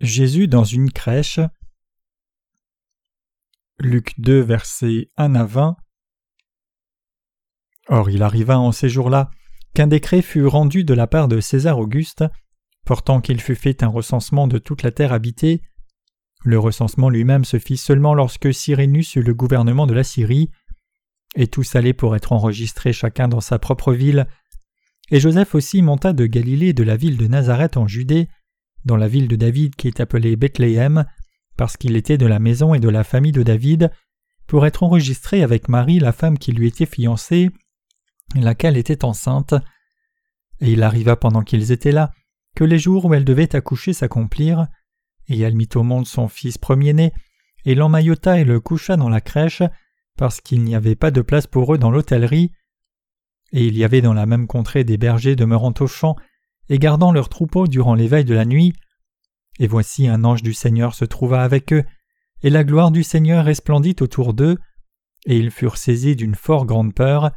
Jésus dans une crèche. Luc 2, versets 1 à 20. Or il arriva en ces jours-là qu'un décret fut rendu de la part de César Auguste, portant qu'il fût fait un recensement de toute la terre habitée. Le recensement lui-même se fit seulement lorsque Cyrénus eut le gouvernement de la Syrie, et tous allaient pour être enregistrés chacun dans sa propre ville. Et Joseph aussi monta de Galilée de la ville de Nazareth en Judée, dans la ville de David qui est appelée Bethléem, parce qu'il était de la maison et de la famille de David, pour être enregistré avec Marie, la femme qui lui était fiancée, laquelle était enceinte. Et il arriva pendant qu'ils étaient là, que les jours où elle devait accoucher s'accomplirent, et elle mit au monde son fils premier-né, et l'emmaillota et le coucha dans la crèche, parce qu'il n'y avait pas de place pour eux dans l'hôtellerie. Et il y avait dans la même contrée des bergers demeurant au champ, et gardant leurs troupeaux durant l'éveil de la nuit. Et voici un ange du Seigneur se trouva avec eux, et la gloire du Seigneur resplendit autour d'eux, et ils furent saisis d'une fort grande peur,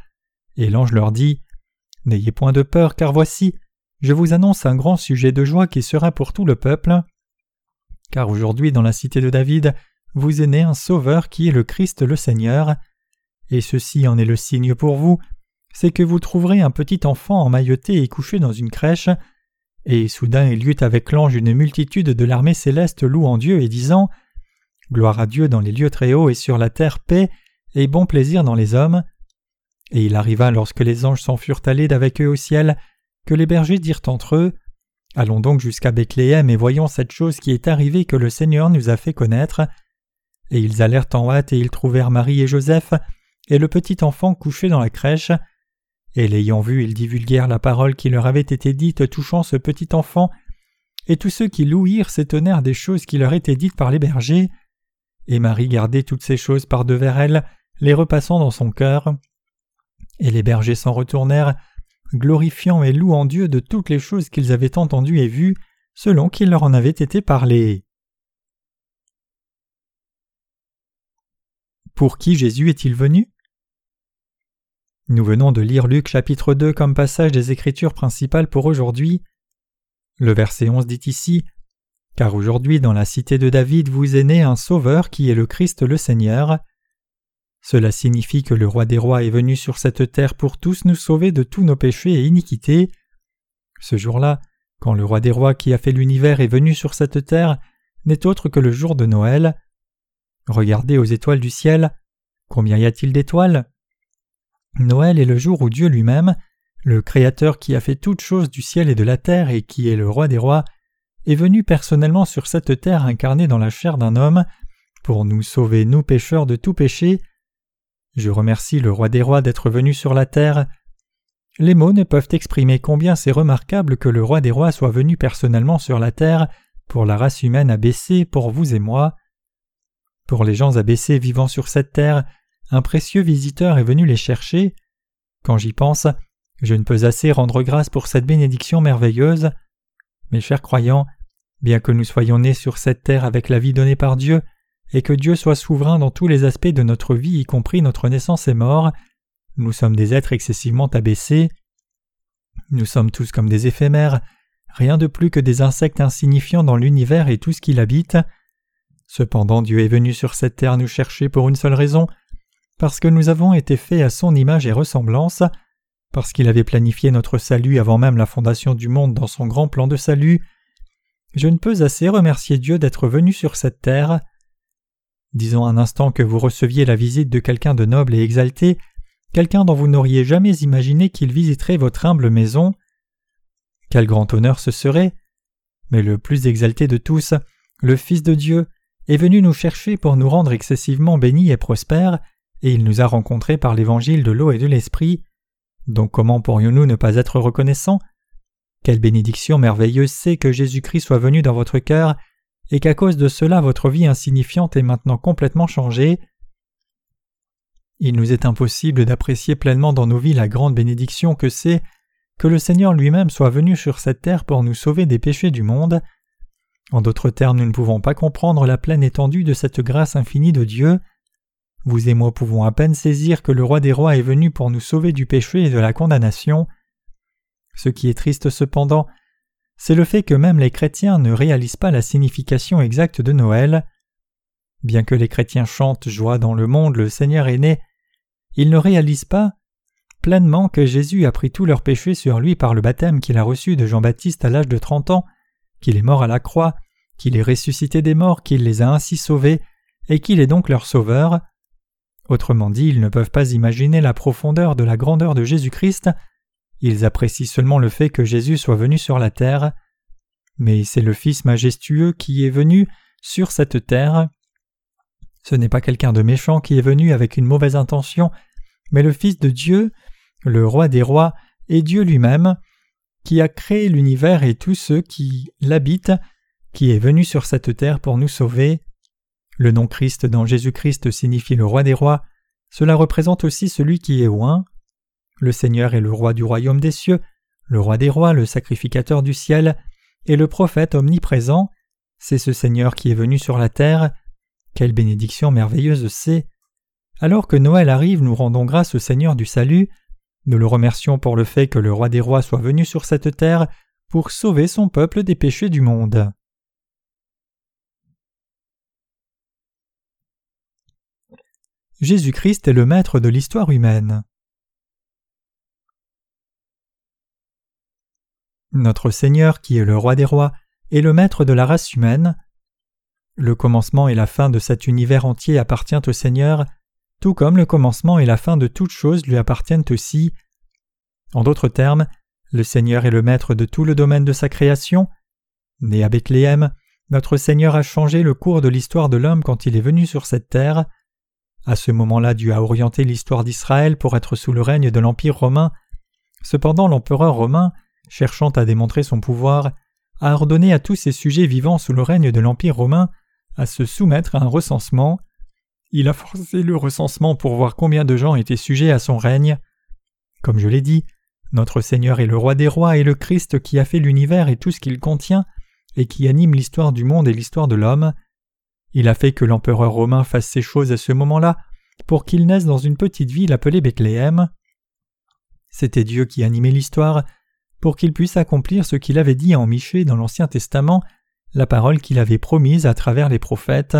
et l'ange leur dit N'ayez point de peur, car voici, je vous annonce un grand sujet de joie qui sera pour tout le peuple. Car aujourd'hui dans la cité de David, vous est né un Sauveur qui est le Christ le Seigneur, et ceci en est le signe pour vous, c'est que vous trouverez un petit enfant emmailloté et couché dans une crèche, et soudain il y eut avec l'ange une multitude de l'armée céleste louant Dieu et disant Gloire à Dieu dans les lieux très hauts et sur la terre paix et bon plaisir dans les hommes. Et il arriva lorsque les anges s'en furent allés d'avec eux au ciel, que les bergers dirent entre eux Allons donc jusqu'à Bethléem et voyons cette chose qui est arrivée que le Seigneur nous a fait connaître. Et ils allèrent en hâte et ils trouvèrent Marie et Joseph et le petit enfant couché dans la crèche. Et l'ayant vu, ils divulguèrent la parole qui leur avait été dite touchant ce petit enfant, et tous ceux qui l'ouïrent s'étonnèrent des choses qui leur étaient dites par les bergers. Et Marie gardait toutes ces choses par devers elle, les repassant dans son cœur. Et les bergers s'en retournèrent, glorifiant et louant Dieu de toutes les choses qu'ils avaient entendues et vues, selon qu'il leur en avait été parlé. Pour qui Jésus est-il venu? Nous venons de lire Luc chapitre 2 comme passage des Écritures principales pour aujourd'hui. Le verset 11 dit ici Car aujourd'hui dans la cité de David vous est né un Sauveur qui est le Christ le Seigneur. Cela signifie que le roi des rois est venu sur cette terre pour tous nous sauver de tous nos péchés et iniquités. Ce jour-là, quand le roi des rois qui a fait l'univers est venu sur cette terre, n'est autre que le jour de Noël. Regardez aux étoiles du ciel. Combien y a-t-il d'étoiles? Noël est le jour où Dieu lui-même, le Créateur qui a fait toutes choses du ciel et de la terre et qui est le roi des rois, est venu personnellement sur cette terre incarnée dans la chair d'un homme, pour nous sauver, nous pécheurs, de tout péché. Je remercie le roi des rois d'être venu sur la terre. Les mots ne peuvent exprimer combien c'est remarquable que le roi des rois soit venu personnellement sur la terre pour la race humaine abaissée, pour vous et moi. Pour les gens abaissés vivant sur cette terre, un précieux visiteur est venu les chercher. Quand j'y pense, je ne peux assez rendre grâce pour cette bénédiction merveilleuse. Mes chers croyants, bien que nous soyons nés sur cette terre avec la vie donnée par Dieu, et que Dieu soit souverain dans tous les aspects de notre vie, y compris notre naissance et mort, nous sommes des êtres excessivement abaissés. Nous sommes tous comme des éphémères, rien de plus que des insectes insignifiants dans l'univers et tout ce qui l'habite. Cependant Dieu est venu sur cette terre nous chercher pour une seule raison, parce que nous avons été faits à son image et ressemblance, parce qu'il avait planifié notre salut avant même la fondation du monde dans son grand plan de salut, je ne peux assez remercier Dieu d'être venu sur cette terre. Disons un instant que vous receviez la visite de quelqu'un de noble et exalté, quelqu'un dont vous n'auriez jamais imaginé qu'il visiterait votre humble maison. Quel grand honneur ce serait. Mais le plus exalté de tous, le Fils de Dieu, est venu nous chercher pour nous rendre excessivement bénis et prospères, et il nous a rencontrés par l'évangile de l'eau et de l'esprit. Donc comment pourrions-nous ne pas être reconnaissants? Quelle bénédiction merveilleuse c'est que Jésus-Christ soit venu dans votre cœur et qu'à cause de cela votre vie insignifiante est maintenant complètement changée. Il nous est impossible d'apprécier pleinement dans nos vies la grande bénédiction que c'est que le Seigneur lui-même soit venu sur cette terre pour nous sauver des péchés du monde. En d'autres termes, nous ne pouvons pas comprendre la pleine étendue de cette grâce infinie de Dieu. Vous et moi pouvons à peine saisir que le roi des rois est venu pour nous sauver du péché et de la condamnation. Ce qui est triste cependant, c'est le fait que même les chrétiens ne réalisent pas la signification exacte de Noël. Bien que les chrétiens chantent Joie dans le monde, le Seigneur est né, ils ne réalisent pas pleinement que Jésus a pris tous leurs péchés sur lui par le baptême qu'il a reçu de Jean-Baptiste à l'âge de trente ans, qu'il est mort à la croix, qu'il est ressuscité des morts, qu'il les a ainsi sauvés, et qu'il est donc leur sauveur. Autrement dit, ils ne peuvent pas imaginer la profondeur de la grandeur de Jésus-Christ, ils apprécient seulement le fait que Jésus soit venu sur la terre, mais c'est le Fils majestueux qui est venu sur cette terre. Ce n'est pas quelqu'un de méchant qui est venu avec une mauvaise intention, mais le Fils de Dieu, le Roi des rois et Dieu lui-même, qui a créé l'univers et tous ceux qui l'habitent, qui est venu sur cette terre pour nous sauver. Le nom Christ dans Jésus-Christ signifie le roi des rois, cela représente aussi celui qui est oint. Le Seigneur est le roi du royaume des cieux, le roi des rois, le sacrificateur du ciel, et le prophète omniprésent. C'est ce Seigneur qui est venu sur la terre. Quelle bénédiction merveilleuse c'est. Alors que Noël arrive, nous rendons grâce au Seigneur du salut. Nous le remercions pour le fait que le roi des rois soit venu sur cette terre pour sauver son peuple des péchés du monde. Jésus-Christ est le maître de l'histoire humaine. Notre Seigneur, qui est le roi des rois, est le maître de la race humaine. Le commencement et la fin de cet univers entier appartient au Seigneur, tout comme le commencement et la fin de toutes choses lui appartiennent aussi. En d'autres termes, le Seigneur est le maître de tout le domaine de sa création. Né à Bethléem, notre Seigneur a changé le cours de l'histoire de l'homme quand il est venu sur cette terre. À ce moment-là, Dieu a orienté l'histoire d'Israël pour être sous le règne de l'Empire romain. Cependant, l'empereur romain, cherchant à démontrer son pouvoir, a ordonné à tous ses sujets vivant sous le règne de l'Empire romain à se soumettre à un recensement. Il a forcé le recensement pour voir combien de gens étaient sujets à son règne. Comme je l'ai dit, notre Seigneur est le roi des rois et le Christ qui a fait l'univers et tout ce qu'il contient, et qui anime l'histoire du monde et l'histoire de l'homme. Il a fait que l'empereur romain fasse ces choses à ce moment-là pour qu'il naisse dans une petite ville appelée Bethléem. C'était Dieu qui animait l'histoire pour qu'il puisse accomplir ce qu'il avait dit en Michée dans l'Ancien Testament, la parole qu'il avait promise à travers les prophètes.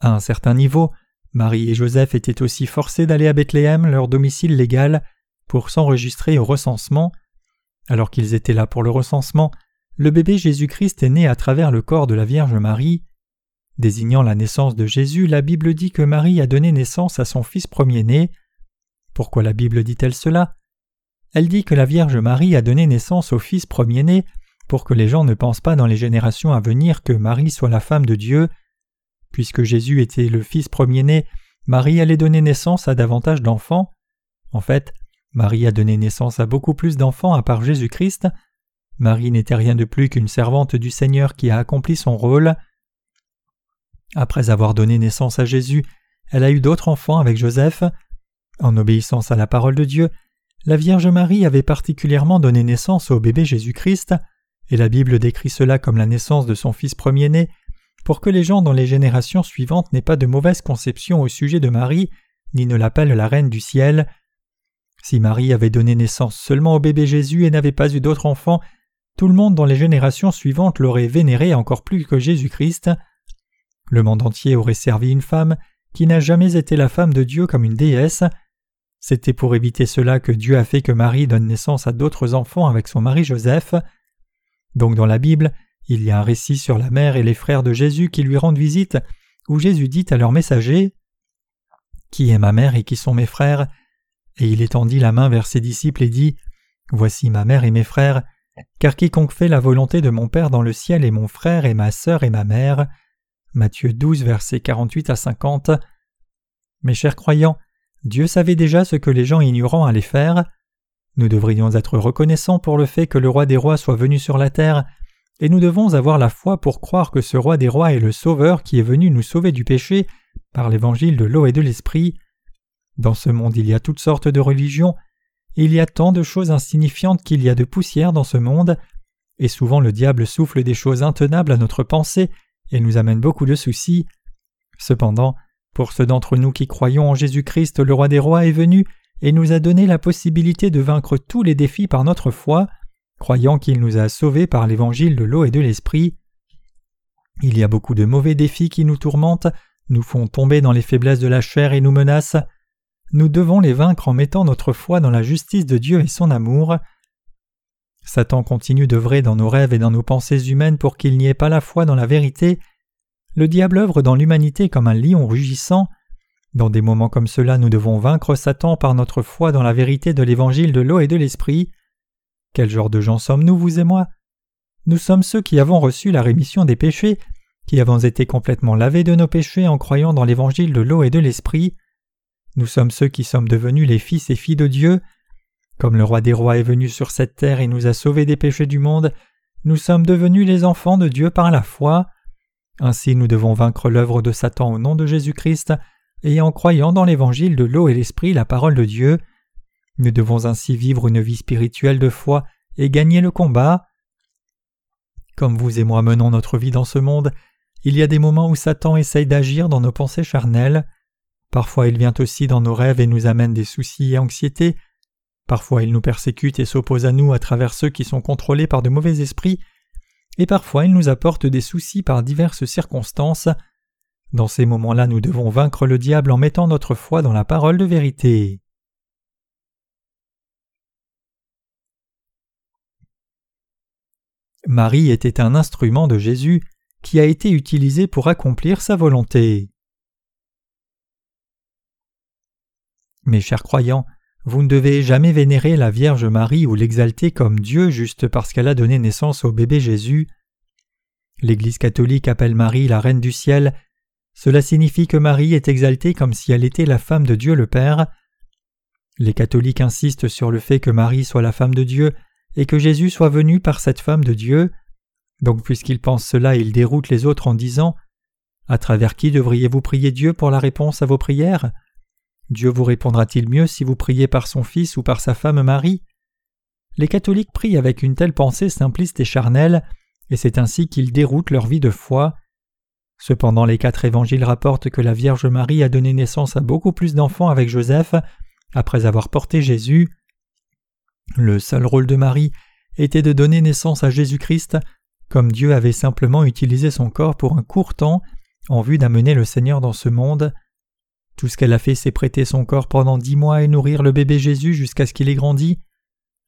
À un certain niveau, Marie et Joseph étaient aussi forcés d'aller à Bethléem, leur domicile légal, pour s'enregistrer au recensement. Alors qu'ils étaient là pour le recensement, le bébé Jésus-Christ est né à travers le corps de la Vierge Marie. Désignant la naissance de Jésus, la Bible dit que Marie a donné naissance à son fils premier-né. Pourquoi la Bible dit-elle cela? Elle dit que la Vierge Marie a donné naissance au fils premier-né pour que les gens ne pensent pas dans les générations à venir que Marie soit la femme de Dieu. Puisque Jésus était le fils premier-né, Marie allait donner naissance à davantage d'enfants. En fait, Marie a donné naissance à beaucoup plus d'enfants à part Jésus-Christ. Marie n'était rien de plus qu'une servante du Seigneur qui a accompli son rôle. Après avoir donné naissance à Jésus, elle a eu d'autres enfants avec Joseph. En obéissance à la parole de Dieu, la Vierge Marie avait particulièrement donné naissance au bébé Jésus-Christ, et la Bible décrit cela comme la naissance de son fils premier-né, pour que les gens dans les générations suivantes n'aient pas de mauvaise conception au sujet de Marie, ni ne l'appellent la reine du ciel. Si Marie avait donné naissance seulement au bébé Jésus et n'avait pas eu d'autres enfants, tout le monde dans les générations suivantes l'aurait vénéré encore plus que Jésus-Christ. Le monde entier aurait servi une femme qui n'a jamais été la femme de Dieu comme une déesse. C'était pour éviter cela que Dieu a fait que Marie donne naissance à d'autres enfants avec son mari Joseph. Donc dans la Bible, il y a un récit sur la mère et les frères de Jésus qui lui rendent visite, où Jésus dit à leur messager Qui est ma mère et qui sont mes frères? Et il étendit la main vers ses disciples et dit Voici ma mère et mes frères, car quiconque fait la volonté de mon Père dans le ciel est mon frère et ma sœur et ma mère. Matthieu 12, versets 48 à 50. Mes chers croyants, Dieu savait déjà ce que les gens ignorants allaient faire. Nous devrions être reconnaissants pour le fait que le roi des rois soit venu sur la terre, et nous devons avoir la foi pour croire que ce roi des rois est le Sauveur qui est venu nous sauver du péché par l'évangile de l'eau et de l'esprit. Dans ce monde il y a toutes sortes de religions, et il y a tant de choses insignifiantes qu'il y a de poussière dans ce monde, et souvent le diable souffle des choses intenables à notre pensée et nous amène beaucoup de soucis. Cependant, pour ceux d'entre nous qui croyons en Jésus-Christ, le roi des rois est venu et nous a donné la possibilité de vaincre tous les défis par notre foi. croyant qu'il nous a sauvés par l'évangile de l'eau et de l'esprit. Il y a beaucoup de mauvais défis qui nous tourmentent, nous font tomber dans les faiblesses de la chair et nous menacent. Nous devons les vaincre en mettant notre foi dans la justice de Dieu et son amour. Satan continue d'œuvrer dans nos rêves et dans nos pensées humaines pour qu'il n'y ait pas la foi dans la vérité. Le diable œuvre dans l'humanité comme un lion rugissant. Dans des moments comme cela, nous devons vaincre Satan par notre foi dans la vérité de l'évangile de l'eau et de l'esprit. Quel genre de gens sommes-nous, vous et moi? Nous sommes ceux qui avons reçu la rémission des péchés, qui avons été complètement lavés de nos péchés en croyant dans l'évangile de l'eau et de l'esprit. Nous sommes ceux qui sommes devenus les fils et filles de Dieu. Comme le roi des rois est venu sur cette terre et nous a sauvés des péchés du monde, nous sommes devenus les enfants de Dieu par la foi. Ainsi nous devons vaincre l'œuvre de Satan au nom de Jésus-Christ et en croyant dans l'évangile de l'eau et l'esprit, la parole de Dieu. Nous devons ainsi vivre une vie spirituelle de foi et gagner le combat. Comme vous et moi menons notre vie dans ce monde, il y a des moments où Satan essaye d'agir dans nos pensées charnelles. Parfois il vient aussi dans nos rêves et nous amène des soucis et anxiétés. Parfois il nous persécute et s'oppose à nous à travers ceux qui sont contrôlés par de mauvais esprits. Et parfois il nous apporte des soucis par diverses circonstances. Dans ces moments-là, nous devons vaincre le diable en mettant notre foi dans la parole de vérité. Marie était un instrument de Jésus qui a été utilisé pour accomplir sa volonté. Mes chers croyants, vous ne devez jamais vénérer la Vierge Marie ou l'exalter comme Dieu juste parce qu'elle a donné naissance au bébé Jésus. L'Église catholique appelle Marie la Reine du ciel cela signifie que Marie est exaltée comme si elle était la femme de Dieu le Père. Les catholiques insistent sur le fait que Marie soit la femme de Dieu et que Jésus soit venu par cette femme de Dieu. Donc puisqu'ils pensent cela, ils déroutent les autres en disant À travers qui devriez-vous prier Dieu pour la réponse à vos prières? Dieu vous répondra-t-il mieux si vous priez par son Fils ou par sa femme Marie? Les catholiques prient avec une telle pensée simpliste et charnelle, et c'est ainsi qu'ils déroutent leur vie de foi. Cependant les quatre évangiles rapportent que la Vierge Marie a donné naissance à beaucoup plus d'enfants avec Joseph après avoir porté Jésus. Le seul rôle de Marie était de donner naissance à Jésus-Christ, comme Dieu avait simplement utilisé son corps pour un court temps en vue d'amener le Seigneur dans ce monde. Tout ce qu'elle a fait, c'est prêter son corps pendant dix mois et nourrir le bébé Jésus jusqu'à ce qu'il ait grandi.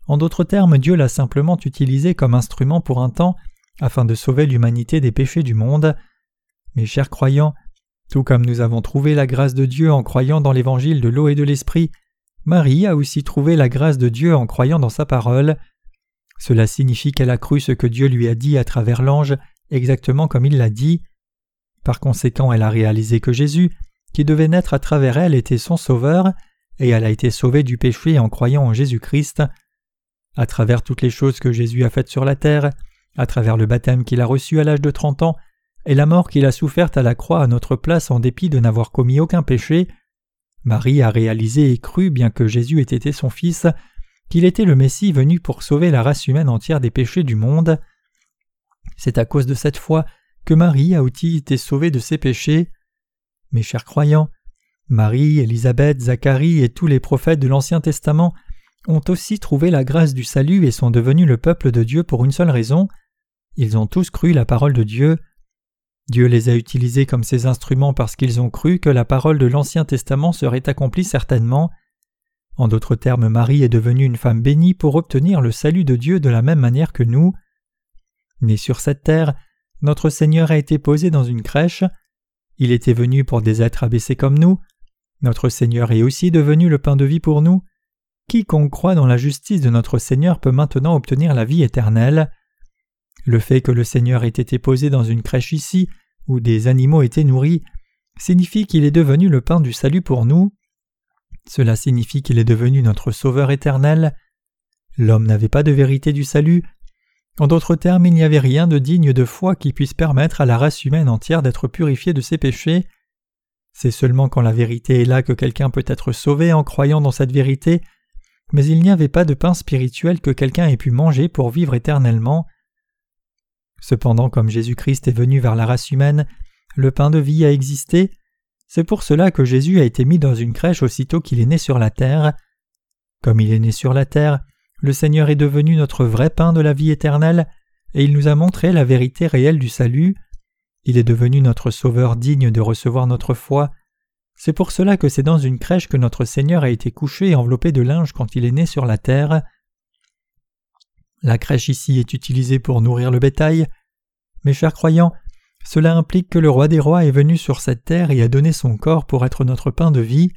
En d'autres termes, Dieu l'a simplement utilisé comme instrument pour un temps afin de sauver l'humanité des péchés du monde. Mes chers croyants, tout comme nous avons trouvé la grâce de Dieu en croyant dans l'évangile de l'eau et de l'esprit, Marie a aussi trouvé la grâce de Dieu en croyant dans sa parole. Cela signifie qu'elle a cru ce que Dieu lui a dit à travers l'ange, exactement comme il l'a dit. Par conséquent, elle a réalisé que Jésus, qui devait naître à travers elle, était son sauveur, et elle a été sauvée du péché en croyant en Jésus-Christ. À travers toutes les choses que Jésus a faites sur la terre, à travers le baptême qu'il a reçu à l'âge de trente ans, et la mort qu'il a soufferte à la croix à notre place en dépit de n'avoir commis aucun péché, Marie a réalisé et cru, bien que Jésus ait été son Fils, qu'il était le Messie venu pour sauver la race humaine entière des péchés du monde. C'est à cause de cette foi que Marie a aussi été sauvée de ses péchés. Mes chers croyants, Marie, Élisabeth, Zacharie et tous les prophètes de l'Ancien Testament ont aussi trouvé la grâce du salut et sont devenus le peuple de Dieu pour une seule raison. Ils ont tous cru la parole de Dieu. Dieu les a utilisés comme ses instruments parce qu'ils ont cru que la parole de l'Ancien Testament serait accomplie certainement. En d'autres termes, Marie est devenue une femme bénie pour obtenir le salut de Dieu de la même manière que nous. Mais sur cette terre, notre Seigneur a été posé dans une crèche. Il était venu pour des êtres abaissés comme nous. Notre Seigneur est aussi devenu le pain de vie pour nous. Quiconque croit dans la justice de notre Seigneur peut maintenant obtenir la vie éternelle. Le fait que le Seigneur ait été posé dans une crèche ici où des animaux étaient nourris, signifie qu'il est devenu le pain du salut pour nous. Cela signifie qu'il est devenu notre Sauveur éternel. L'homme n'avait pas de vérité du salut. En d'autres termes, il n'y avait rien de digne de foi qui puisse permettre à la race humaine entière d'être purifiée de ses péchés. C'est seulement quand la vérité est là que quelqu'un peut être sauvé en croyant dans cette vérité, mais il n'y avait pas de pain spirituel que quelqu'un ait pu manger pour vivre éternellement. Cependant, comme Jésus-Christ est venu vers la race humaine, le pain de vie a existé. C'est pour cela que Jésus a été mis dans une crèche aussitôt qu'il est né sur la terre. Comme il est né sur la terre, le Seigneur est devenu notre vrai pain de la vie éternelle, et il nous a montré la vérité réelle du salut. Il est devenu notre Sauveur digne de recevoir notre foi. C'est pour cela que c'est dans une crèche que notre Seigneur a été couché et enveloppé de linge quand il est né sur la terre. La crèche ici est utilisée pour nourrir le bétail. Mes chers croyants, cela implique que le roi des rois est venu sur cette terre et a donné son corps pour être notre pain de vie.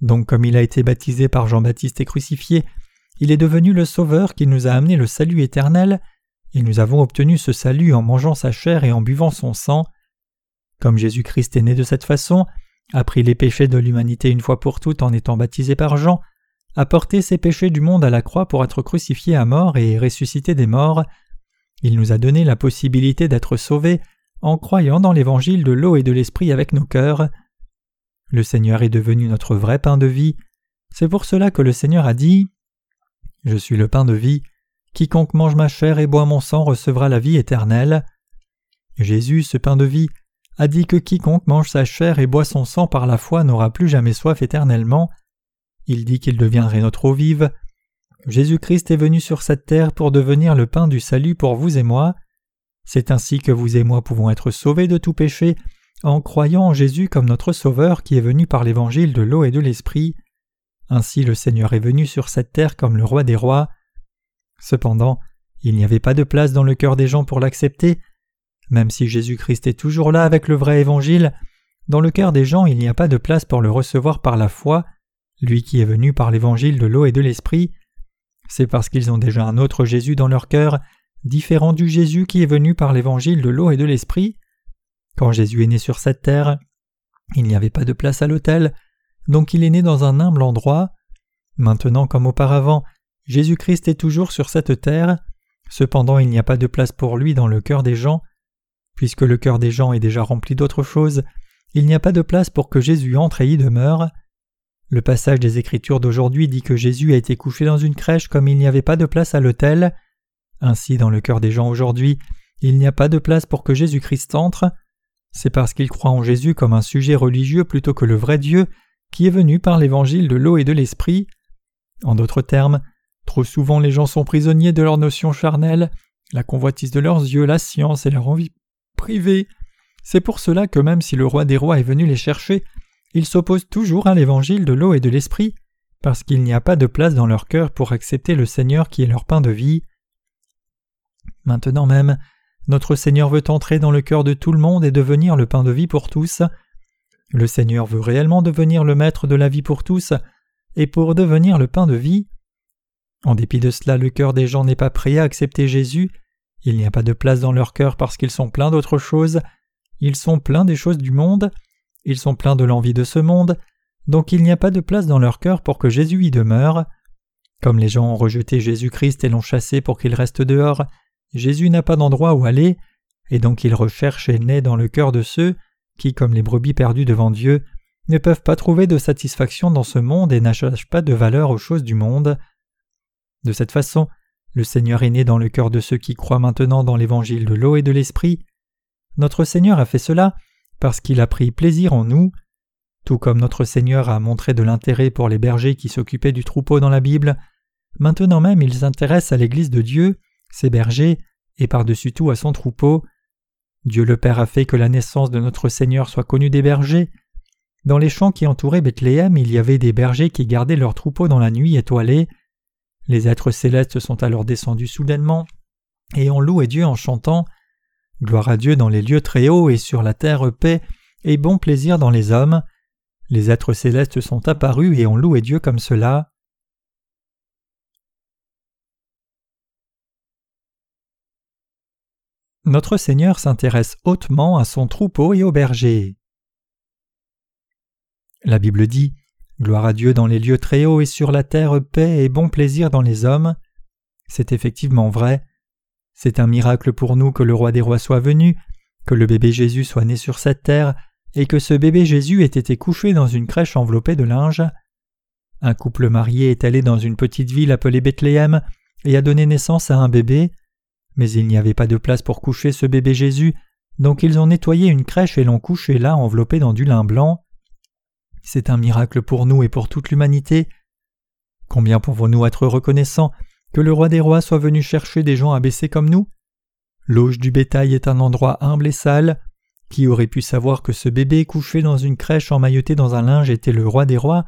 Donc comme il a été baptisé par Jean-Baptiste et crucifié, il est devenu le Sauveur qui nous a amené le salut éternel, et nous avons obtenu ce salut en mangeant sa chair et en buvant son sang. Comme Jésus-Christ est né de cette façon, a pris les péchés de l'humanité une fois pour toutes en étant baptisé par Jean, a porté ses péchés du monde à la croix pour être crucifié à mort et ressuscité des morts, il nous a donné la possibilité d'être sauvés en croyant dans l'évangile de l'eau et de l'esprit avec nos cœurs. Le Seigneur est devenu notre vrai pain de vie. C'est pour cela que le Seigneur a dit Je suis le pain de vie. Quiconque mange ma chair et boit mon sang recevra la vie éternelle. Jésus, ce pain de vie, a dit que quiconque mange sa chair et boit son sang par la foi n'aura plus jamais soif éternellement. Il dit qu'il deviendrait notre eau vive. Jésus-Christ est venu sur cette terre pour devenir le pain du salut pour vous et moi. C'est ainsi que vous et moi pouvons être sauvés de tout péché en croyant en Jésus comme notre Sauveur qui est venu par l'évangile de l'eau et de l'Esprit. Ainsi le Seigneur est venu sur cette terre comme le roi des rois. Cependant, il n'y avait pas de place dans le cœur des gens pour l'accepter. Même si Jésus-Christ est toujours là avec le vrai évangile, dans le cœur des gens il n'y a pas de place pour le recevoir par la foi, lui qui est venu par l'évangile de l'eau et de l'Esprit. C'est parce qu'ils ont déjà un autre Jésus dans leur cœur différent du Jésus qui est venu par l'évangile de l'eau et de l'esprit. Quand Jésus est né sur cette terre, il n'y avait pas de place à l'autel, donc il est né dans un humble endroit. Maintenant comme auparavant, Jésus-Christ est toujours sur cette terre, cependant il n'y a pas de place pour lui dans le cœur des gens. Puisque le cœur des gens est déjà rempli d'autres choses, il n'y a pas de place pour que Jésus entre et y demeure. Le passage des Écritures d'aujourd'hui dit que Jésus a été couché dans une crèche comme il n'y avait pas de place à l'autel. Ainsi, dans le cœur des gens aujourd'hui, il n'y a pas de place pour que Jésus-Christ entre. C'est parce qu'ils croient en Jésus comme un sujet religieux plutôt que le vrai Dieu qui est venu par l'évangile de l'eau et de l'esprit. En d'autres termes, trop souvent les gens sont prisonniers de leurs notions charnelles, la convoitise de leurs yeux, la science et leur envie privée. C'est pour cela que même si le roi des rois est venu les chercher, ils s'opposent toujours à l'évangile de l'eau et de l'esprit, parce qu'il n'y a pas de place dans leur cœur pour accepter le Seigneur qui est leur pain de vie. Maintenant même, notre Seigneur veut entrer dans le cœur de tout le monde et devenir le pain de vie pour tous. Le Seigneur veut réellement devenir le maître de la vie pour tous, et pour devenir le pain de vie. En dépit de cela, le cœur des gens n'est pas prêt à accepter Jésus, il n'y a pas de place dans leur cœur parce qu'ils sont pleins d'autres choses, ils sont pleins des choses du monde, ils sont pleins de l'envie de ce monde, donc il n'y a pas de place dans leur cœur pour que Jésus y demeure. Comme les gens ont rejeté Jésus-Christ et l'ont chassé pour qu'il reste dehors, Jésus n'a pas d'endroit où aller, et donc il recherche et naît dans le cœur de ceux qui, comme les brebis perdues devant Dieu, ne peuvent pas trouver de satisfaction dans ce monde et n'achètent pas de valeur aux choses du monde. De cette façon, le Seigneur est né dans le cœur de ceux qui croient maintenant dans l'évangile de l'eau et de l'esprit. Notre Seigneur a fait cela parce qu'il a pris plaisir en nous. Tout comme notre Seigneur a montré de l'intérêt pour les bergers qui s'occupaient du troupeau dans la Bible, maintenant même il s'intéresse à l'Église de Dieu ses bergers, et par-dessus tout à son troupeau. Dieu le Père a fait que la naissance de notre Seigneur soit connue des bergers. Dans les champs qui entouraient Bethléem, il y avait des bergers qui gardaient leurs troupeaux dans la nuit étoilée. Les êtres célestes sont alors descendus soudainement, et on loué Dieu en chantant Gloire à Dieu dans les lieux très hauts et sur la terre paix et bon plaisir dans les hommes. Les êtres célestes sont apparus et on loué Dieu comme cela. Notre Seigneur s'intéresse hautement à son troupeau et aux bergers. La Bible dit Gloire à Dieu dans les lieux très hauts et sur la terre paix et bon plaisir dans les hommes. C'est effectivement vrai. C'est un miracle pour nous que le roi des rois soit venu, que le bébé Jésus soit né sur cette terre, et que ce bébé Jésus ait été couché dans une crèche enveloppée de linge. Un couple marié est allé dans une petite ville appelée Bethléem et a donné naissance à un bébé mais il n'y avait pas de place pour coucher ce bébé Jésus, donc ils ont nettoyé une crèche et l'ont couché là enveloppé dans du lin blanc. C'est un miracle pour nous et pour toute l'humanité. Combien pouvons-nous être reconnaissants que le roi des rois soit venu chercher des gens abaissés comme nous? L'auge du bétail est un endroit humble et sale. Qui aurait pu savoir que ce bébé couché dans une crèche emmailloté dans un linge était le roi des rois?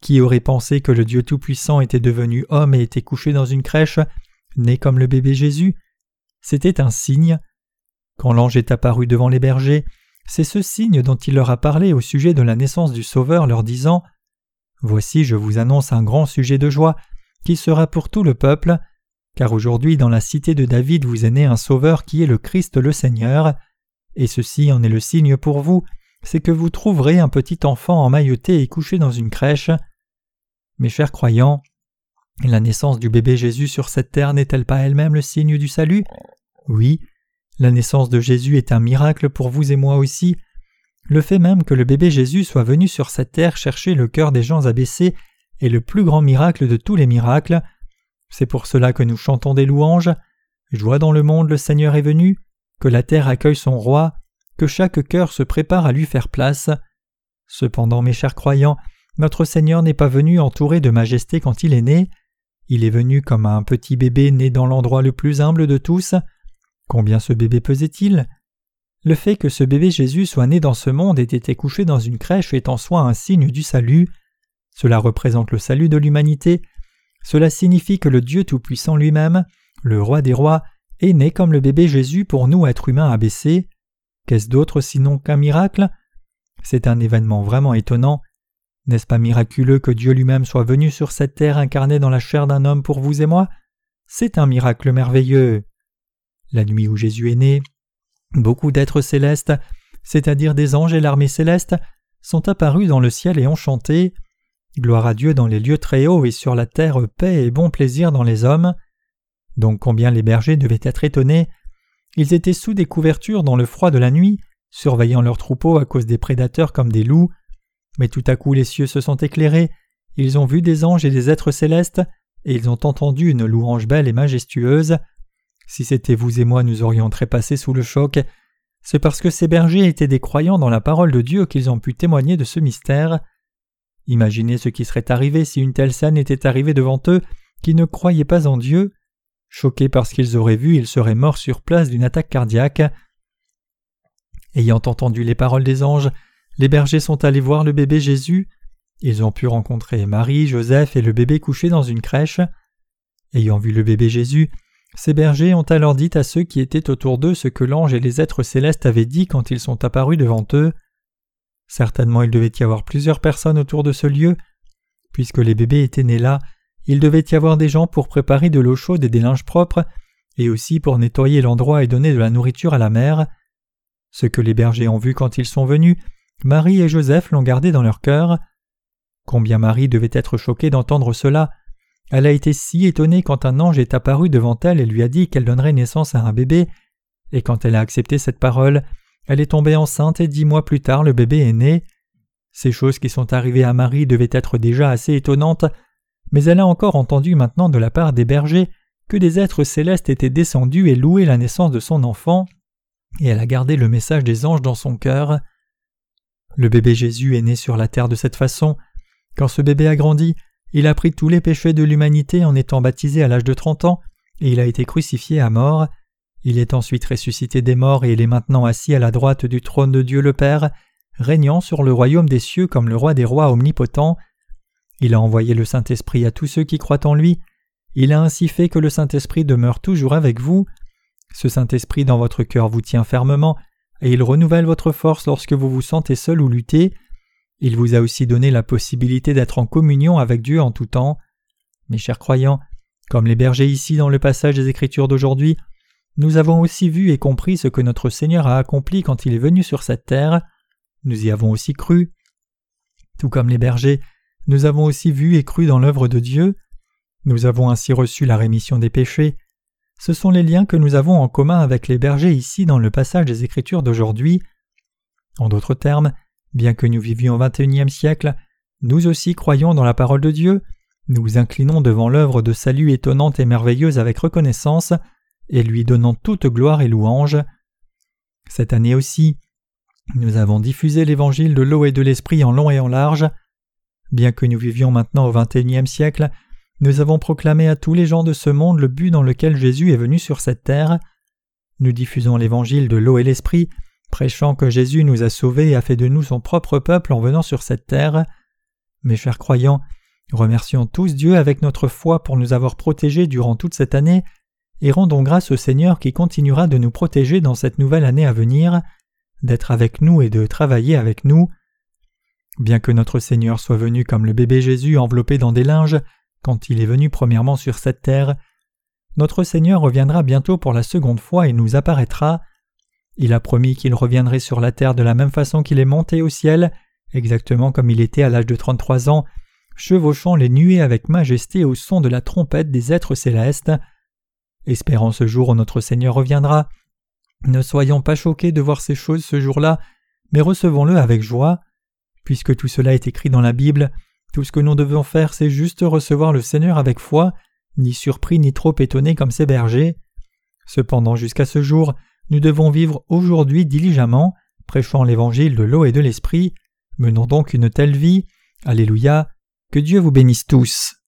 Qui aurait pensé que le Dieu Tout-Puissant était devenu homme et était couché dans une crèche, né comme le bébé Jésus? C'était un signe. Quand l'ange est apparu devant les bergers, c'est ce signe dont il leur a parlé au sujet de la naissance du Sauveur, leur disant Voici, je vous annonce un grand sujet de joie, qui sera pour tout le peuple, car aujourd'hui dans la cité de David vous est né un Sauveur qui est le Christ le Seigneur, et ceci en est le signe pour vous, c'est que vous trouverez un petit enfant emmailloté et couché dans une crèche. Mes chers croyants, la naissance du bébé Jésus sur cette terre n'est-elle pas elle-même le signe du salut? Oui, la naissance de Jésus est un miracle pour vous et moi aussi. Le fait même que le bébé Jésus soit venu sur cette terre chercher le cœur des gens abaissés est le plus grand miracle de tous les miracles. C'est pour cela que nous chantons des louanges. Joie dans le monde, le Seigneur est venu, que la terre accueille son roi, que chaque cœur se prépare à lui faire place. Cependant, mes chers croyants, notre Seigneur n'est pas venu entouré de majesté quand il est né. Il est venu comme un petit bébé né dans l'endroit le plus humble de tous. Combien ce bébé pesait-il? Le fait que ce bébé Jésus soit né dans ce monde et été couché dans une crèche est en soi un signe du salut. Cela représente le salut de l'humanité. Cela signifie que le Dieu Tout-Puissant lui-même, le Roi des rois, est né comme le bébé Jésus pour nous êtres humains abaissés. Qu'est-ce d'autre sinon qu'un miracle? C'est un événement vraiment étonnant. N'est-ce pas miraculeux que Dieu lui-même soit venu sur cette terre incarné dans la chair d'un homme pour vous et moi? C'est un miracle merveilleux. La nuit où Jésus est né, beaucoup d'êtres célestes, c'est-à-dire des anges et l'armée céleste, sont apparus dans le ciel et ont chanté Gloire à Dieu dans les lieux très hauts et sur la terre paix et bon plaisir dans les hommes. Donc combien les bergers devaient être étonnés. Ils étaient sous des couvertures dans le froid de la nuit, surveillant leurs troupeaux à cause des prédateurs comme des loups. Mais tout à coup les cieux se sont éclairés, ils ont vu des anges et des êtres célestes, et ils ont entendu une louange belle et majestueuse. Si c'était vous et moi, nous aurions trépassé sous le choc. C'est parce que ces bergers étaient des croyants dans la parole de Dieu qu'ils ont pu témoigner de ce mystère. Imaginez ce qui serait arrivé si une telle scène était arrivée devant eux qui ne croyaient pas en Dieu. Choqués par ce qu'ils auraient vu, ils seraient morts sur place d'une attaque cardiaque. Ayant entendu les paroles des anges, les bergers sont allés voir le bébé Jésus. Ils ont pu rencontrer Marie, Joseph et le bébé couché dans une crèche. Ayant vu le bébé Jésus, ces bergers ont alors dit à ceux qui étaient autour d'eux ce que l'ange et les êtres célestes avaient dit quand ils sont apparus devant eux. Certainement il devait y avoir plusieurs personnes autour de ce lieu. Puisque les bébés étaient nés là, il devait y avoir des gens pour préparer de l'eau chaude et des linges propres, et aussi pour nettoyer l'endroit et donner de la nourriture à la mère. Ce que les bergers ont vu quand ils sont venus, Marie et Joseph l'ont gardé dans leur cœur. Combien Marie devait être choquée d'entendre cela. Elle a été si étonnée quand un ange est apparu devant elle et lui a dit qu'elle donnerait naissance à un bébé, et quand elle a accepté cette parole, elle est tombée enceinte et dix mois plus tard le bébé est né. Ces choses qui sont arrivées à Marie devaient être déjà assez étonnantes, mais elle a encore entendu maintenant de la part des bergers que des êtres célestes étaient descendus et louaient la naissance de son enfant, et elle a gardé le message des anges dans son cœur. Le bébé Jésus est né sur la terre de cette façon. Quand ce bébé a grandi, il a pris tous les péchés de l'humanité en étant baptisé à l'âge de trente ans, et il a été crucifié à mort. Il est ensuite ressuscité des morts et il est maintenant assis à la droite du trône de Dieu le Père, régnant sur le royaume des cieux comme le roi des rois omnipotent. Il a envoyé le Saint-Esprit à tous ceux qui croient en lui. Il a ainsi fait que le Saint-Esprit demeure toujours avec vous. Ce Saint-Esprit dans votre cœur vous tient fermement, et il renouvelle votre force lorsque vous vous sentez seul ou lutter. Il vous a aussi donné la possibilité d'être en communion avec Dieu en tout temps. Mes chers croyants, comme les bergers ici dans le passage des Écritures d'aujourd'hui, nous avons aussi vu et compris ce que notre Seigneur a accompli quand il est venu sur cette terre. Nous y avons aussi cru. Tout comme les bergers, nous avons aussi vu et cru dans l'œuvre de Dieu. Nous avons ainsi reçu la rémission des péchés. Ce sont les liens que nous avons en commun avec les bergers ici dans le passage des Écritures d'aujourd'hui. En d'autres termes, bien que nous vivions au XXIe siècle, nous aussi croyons dans la parole de Dieu, nous inclinons devant l'œuvre de salut étonnante et merveilleuse avec reconnaissance, et lui donnant toute gloire et louange. Cette année aussi, nous avons diffusé l'évangile de l'eau et de l'esprit en long et en large. Bien que nous vivions maintenant au XXIe siècle, nous avons proclamé à tous les gens de ce monde le but dans lequel Jésus est venu sur cette terre. Nous diffusons l'évangile de l'eau et l'esprit, prêchant que Jésus nous a sauvés et a fait de nous son propre peuple en venant sur cette terre. Mes chers croyants, remercions tous Dieu avec notre foi pour nous avoir protégés durant toute cette année, et rendons grâce au Seigneur qui continuera de nous protéger dans cette nouvelle année à venir, d'être avec nous et de travailler avec nous. Bien que notre Seigneur soit venu comme le bébé Jésus enveloppé dans des linges, quand il est venu premièrement sur cette terre, notre Seigneur reviendra bientôt pour la seconde fois et nous apparaîtra. Il a promis qu'il reviendrait sur la terre de la même façon qu'il est monté au ciel, exactement comme il était à l'âge de trente-trois ans, chevauchant les nuées avec majesté au son de la trompette des êtres célestes. Espérant ce jour où notre Seigneur reviendra, ne soyons pas choqués de voir ces choses ce jour-là, mais recevons-le avec joie. Puisque tout cela est écrit dans la Bible, tout ce que nous devons faire, c'est juste recevoir le Seigneur avec foi, ni surpris ni trop étonné comme ses bergers. Cependant, jusqu'à ce jour, nous devons vivre aujourd'hui diligemment, prêchant l'évangile de l'eau et de l'esprit. Menons donc une telle vie. Alléluia. Que Dieu vous bénisse tous.